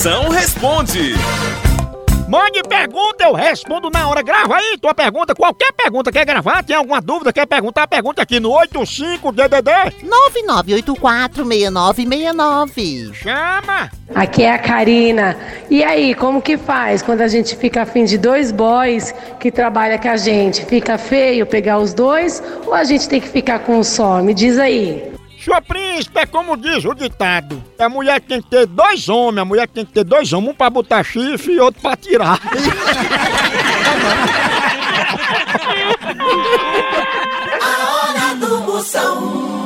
Moção responde. Mande pergunta, eu respondo na hora. Grava aí tua pergunta, qualquer pergunta. Quer gravar? Tem alguma dúvida? Quer perguntar? Pergunta aqui no 85DDD. 99846969. Chama! Aqui é a Karina. E aí, como que faz quando a gente fica afim de dois boys que trabalham com a gente? Fica feio pegar os dois ou a gente tem que ficar com um só? Me diz aí. Sua príncipe é como diz o ditado. A mulher tem que ter dois homens, a mulher tem que ter dois homens, um pra botar chifre e outro pra tirar. A hora do Moção.